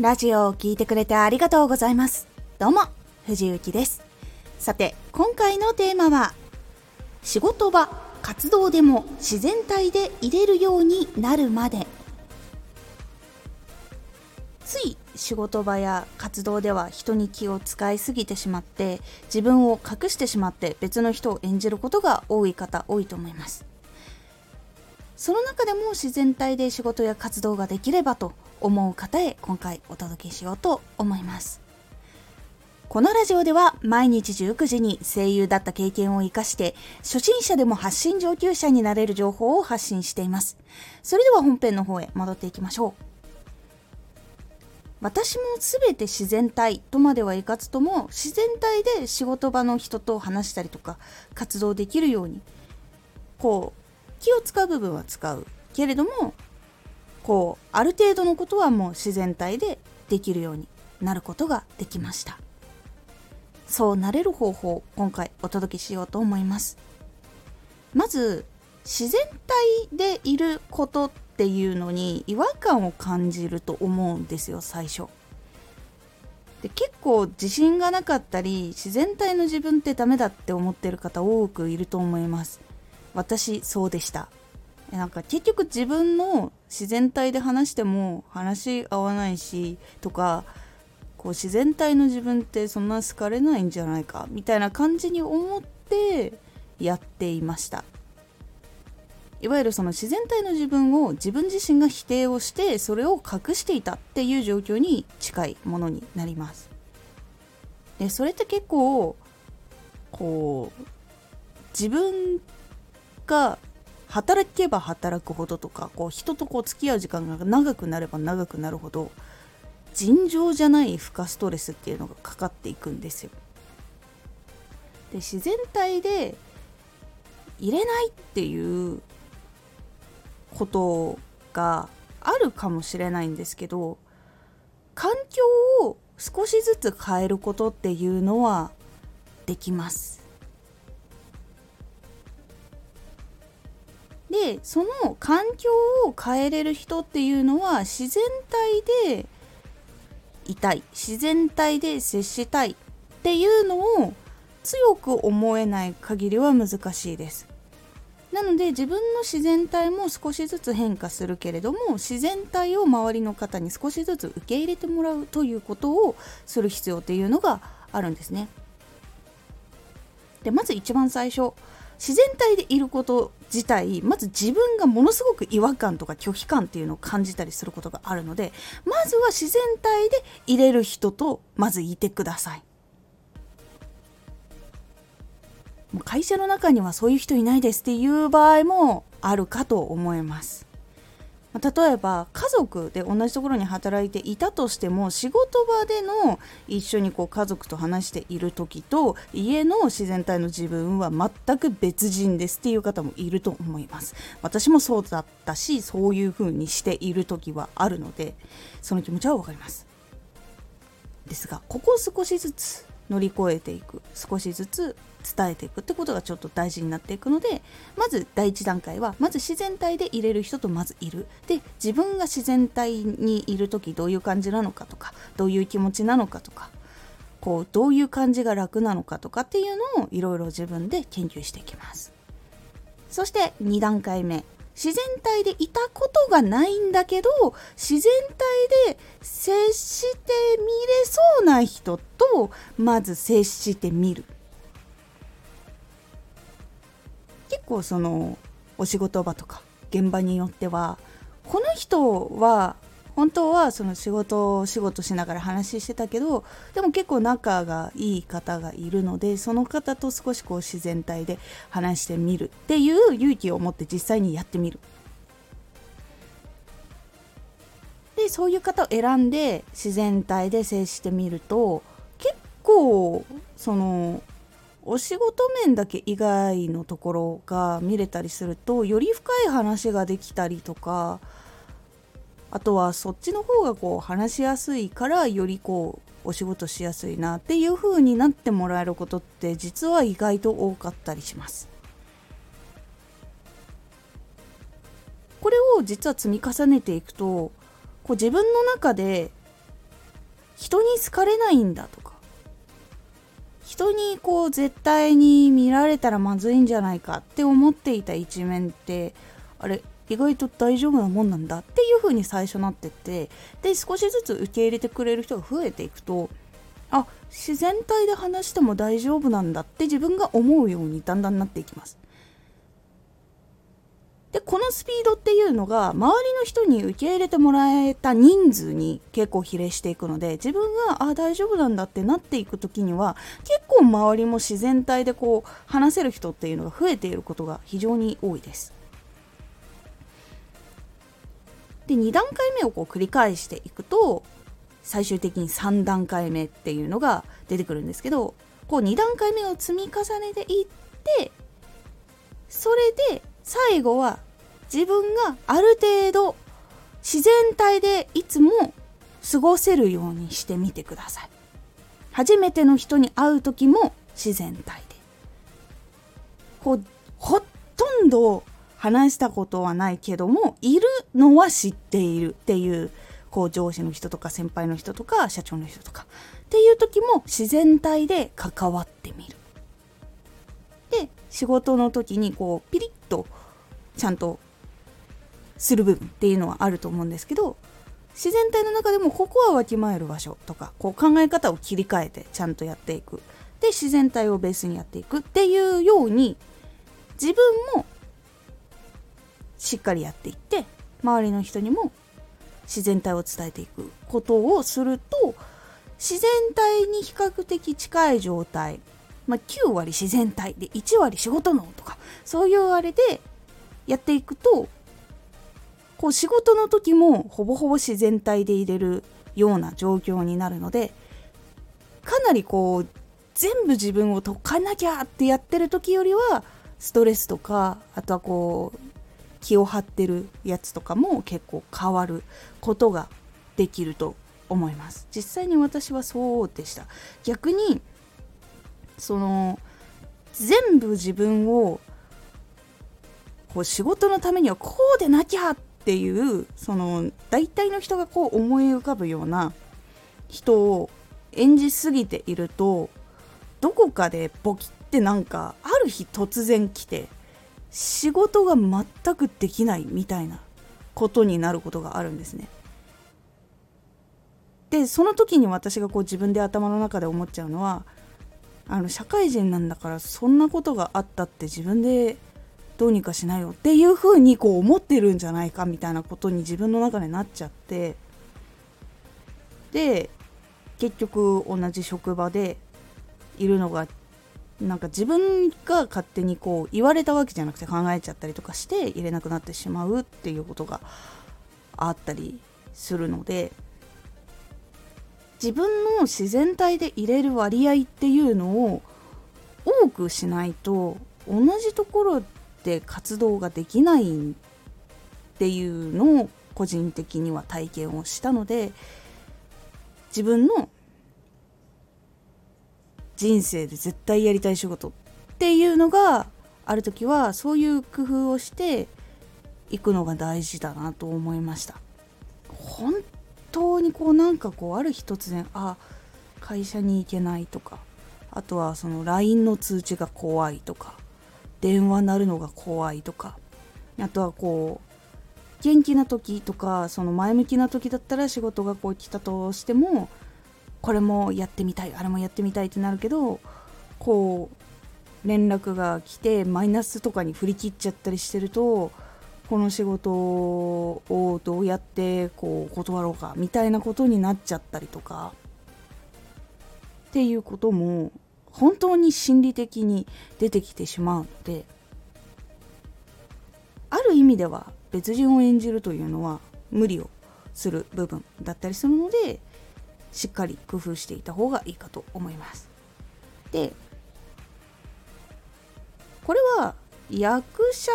ラジオを聴いてくれてありがとうございます。どうも、藤幸です。さて、今回のテーマは、仕事場、活動でも自然体で入れるようになるまで。つい仕事場や活動では人に気を使いすぎてしまって自分を隠してしまって別の人を演じることが多い方多いと思いますその中でも自然体で仕事や活動ができればと思う方へ今回お届けしようと思います。このラジオでは毎日19時に声優だった経験を活かして初心者でも発信上級者になれる情報を発信しています。それでは本編の方へ戻っていきましょう。私も全て自然体とまではいかずとも自然体で仕事場の人と話したりとか活動できるようにこう気を使う部分は使うけれどもこうある程度のことはもう自然体でできるようになることができました。そうなれる方法を今回お届けしようと思います。まず自然体でいることっていうのに違和感を感じると思うんですよ最初。で結構自信がなかったり自然体の自分ってダメだって思ってる方多くいると思います。私そうでした。なんか結局自分の自然体で話しても話し合わないしとかこう自然体の自分ってそんな好かれないんじゃないかみたいな感じに思ってやっていました。いわゆるその自然体の自分を自分自身が否定をしてそれを隠していたっていう状況に近いものになります。でそれって結構こう自分が働けば働くほどとかこう人とこう付き合う時間が長くなれば長くなるほど尋常じゃない負荷ストレスっていうのがかかっていくんですよ。で自然体で入れないっていうことがあるかもしれないんですけど環境を少しずつ変えることっていうのはできます。でその環境を変えれる人っていうのは自然体でいたい。自然体で接したいっていうのを強く思えない限りは難しいです。なので自分の自然体も少しずつ変化するけれども自然体を周りの方に少しずつ受け入れてもらうということをする必要っていうのがあるんですね。でまず一番最初。自然体でいること自体まず自分がものすごく違和感とか拒否感っていうのを感じたりすることがあるのでまずは自然体で入れる人とまずいてください。会社の中にはそういう人いないですっていう場合もあるかと思います。例えば家族で同じところに働いていたとしても仕事場での一緒にこう家族と話している時と家の自然体の自分は全く別人ですっていう方もいると思います。私もそうだったしそういう風にしている時はあるのでその気持ちはわかります。ですがここを少しずつ乗り越えていく。少しずつ伝えていくってことがちょっと大事になっていくのでまず第一段階はまず自然体で入れる人とまずいる。で自分が自然体にいる時どういう感じなのかとかどういう気持ちなのかとかこうどういう感じが楽なのかとかっていうのをいろいろ自分で研究していきます。そして2段階目。自然体でいたことがないんだけど自然体で接してみれそうな人とまず接してみる。結構そのお仕事場とか現場によってはこの人は本当はその仕事仕事しながら話してたけどでも結構仲がいい方がいるのでその方と少しこう自然体で話してみるっていう勇気を持って実際にやってみる。でそういう方を選んで自然体で接してみると結構そのお仕事面だけ以外のところが見れたりするとより深い話ができたりとかあとはそっちの方がこう話しやすいからよりこうお仕事しやすいなっていう風になってもらえることって実は意外と多かったりします。これを実は積み重ねていくとこう自分の中で人に好かれないんだとか人にこう絶対に見られたらまずいんじゃないかって思っていた一面ってあれ意外と大丈夫なもんなんだっていう風に最初なっててで少しずつ受け入れてくれる人が増えていくとあ自然体で話しても大丈夫なんだって自分が思うようにだんだんなっていきます。でこのスピードっていうのが周りの人に受け入れてもらえた人数に結構比例していくので自分があ大丈夫なんだってなっていく時には結構周りも自然体でこう話せる人っていうのが増えていることが非常に多いです。で2段階目をこう繰り返していくと最終的に3段階目っていうのが出てくるんですけどこう2段階目を積み重ねていってそれで最後は自分がある程度自然体でいつも過ごせるようにしてみてください。初めての人に会う時も自然体で。こうほとんど話したことはないけどもいるのは知っているっていうこう上司の人とか先輩の人とか社長の人とかっていう時も自然体で関わってみる。で仕事の時にこうピリッちゃんとする部分っていうのはあると思うんですけど自然体の中でもここはわきまえる場所とかこう考え方を切り替えてちゃんとやっていく。で自然体をベースにやっていく。っていうように自分もしっかりやっていって周りの人にも自然体を伝えていくことをすると自然体に比較的近い状態、まあ、9割自然体で1割仕事脳とかそういうあれでやっていくとこう仕事の時もほぼほぼ自然体で入れるような状況になるのでかなりこう全部自分を解かなきゃってやってる時よりはストレスとかあとはこう気を張ってるやつとかも結構変わることができると思います。実際に私はそうでした。逆にその全部自分をこう仕事のためにはこうでなきゃっていうその大体の人がこう思い浮かぶような人を演じすぎているとどこかでボキってなんかある日突然来て仕事が全くできないみたいなことになることがあるんですね。でその時に私がこう自分で頭の中で思っちゃうのはあの社会人なんだからそんなことがあったって自分でどうにかしないよっていうふうにこう思ってるんじゃないかみたいなことに自分の中でなっちゃって。で結局同じ職場でいるのがなんか自分が勝手にこう言われたわけじゃなくて考えちゃったりとかして入れなくなってしまうっていうことがあったりするので自分の自然体で入れる割合っていうのを多くしないと同じところで活動ができないっていうのを個人的には体験をしたので自分の人生で絶対やりたい仕事っていうのがある時はそういう工夫をしていくのが大事だなと思いました。本当にこうなんかこうある日突然あ会社に行けないとかあとはその LINE の通知が怖いとか電話鳴るのが怖いとか。あとはこう元気な時とかその前向きな時だったら仕事がこう来たとしてもこれもやってみたいあれもやってみたいってなるけどこう連絡が来てマイナスとかに振り切っちゃったりしてるとこの仕事をどうやってこう断ろうかみたいなことになっちゃったりとか。っていうことも本当に心理的に出てきてしまうのである意味では別人を演じるというのは無理をする部分だったりするのでしっかり工夫していた方がいいかと思います。でこれは役者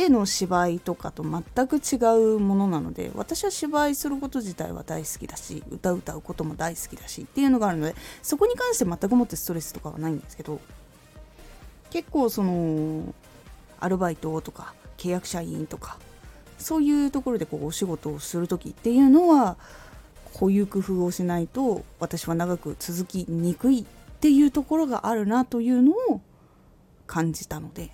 での芝居とかと全く違うものなので私は芝居すること自体は大好きだし歌歌うことも大好きだしっていうのがあるのでそこに関して全くもってストレスとかはないんですけど結構そのアルバイトとか契約社員とかそういうところでこうお仕事をする時っていうのはこういう工夫をしないと私は長く続きにくいっていうところがあるなというのを感じたので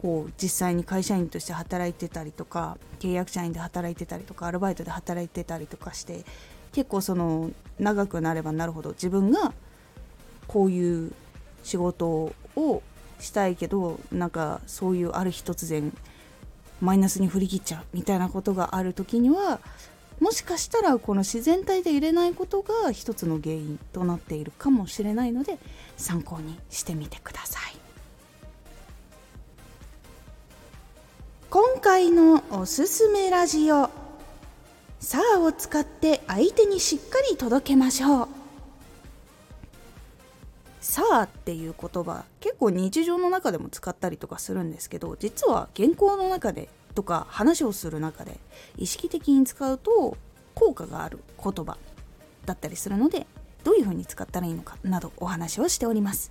こう実際に会社員として働いてたりとか契約社員で働いてたりとかアルバイトで働いてたりとかして結構その長くなればなるほど自分がこういう仕事をしたいけどなんかそういうある日突然マイナスに振り切っちゃうみたいなことがある時にはもしかしたらこの自然体で入れないことが一つの原因となっているかもしれないので参考にしてみてください。今回のおすすめラジオ「さあ」を使って相手にしっかり届けましょう。さあっていう言葉結構日常の中でも使ったりとかするんですけど実は原稿の中でとか話をする中で意識的に使うと効果がある言葉だったりするのでどういう風に使ったらいいのかなどお話をしております。